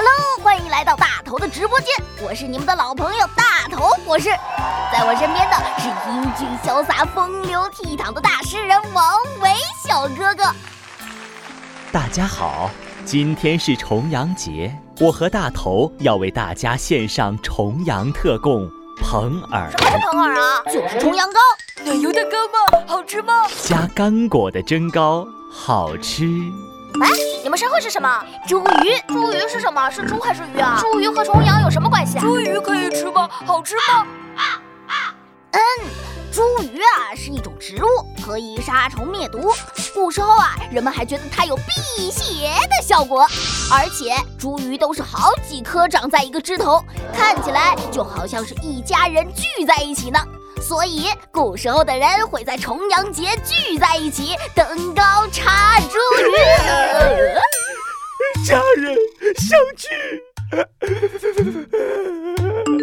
Hello，欢迎来到大头的直播间，我是你们的老朋友大头博士，在我身边的是英俊潇洒、风流倜傥的大诗人王维小哥哥。大家好，今天是重阳节，我和大头要为大家献上重阳特供蓬耳。什么是蓬耳啊？就是重阳糕。奶油蛋糕吗？好吃吗？加干果的蒸糕，好吃。哎，你们身后是什么？茱萸。茱萸是什么？是猪还是鱼啊？茱萸和重阳有什么关系啊？茱萸可以吃吗？好吃吗？嗯，茱萸啊是一种植物，可以杀虫灭毒。古时候啊，人们还觉得它有辟邪的效果。而且茱萸都是好几颗长在一个枝头，看起来就好像是一家人聚在一起呢。所以古时候的人会在重阳节聚在一起，登高插茱萸。家人相聚。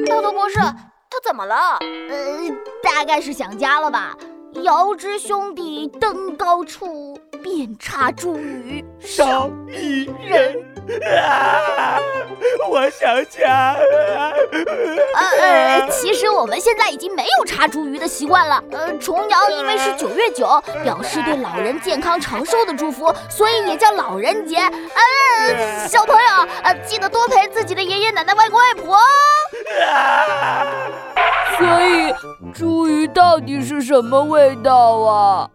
大头博士，他怎么了？呃，大概是想家了吧。遥知兄弟登高处，遍插茱萸少一人。啊！我想家。呃，其实我们现在已经没有查茱萸的习惯了。呃，重阳因为是九月九，表示对老人健康长寿的祝福，所以也叫老人节。呃，小朋友，呃，记得多陪自己的爷爷奶奶、外公外婆。所以，茱萸到底是什么味道啊？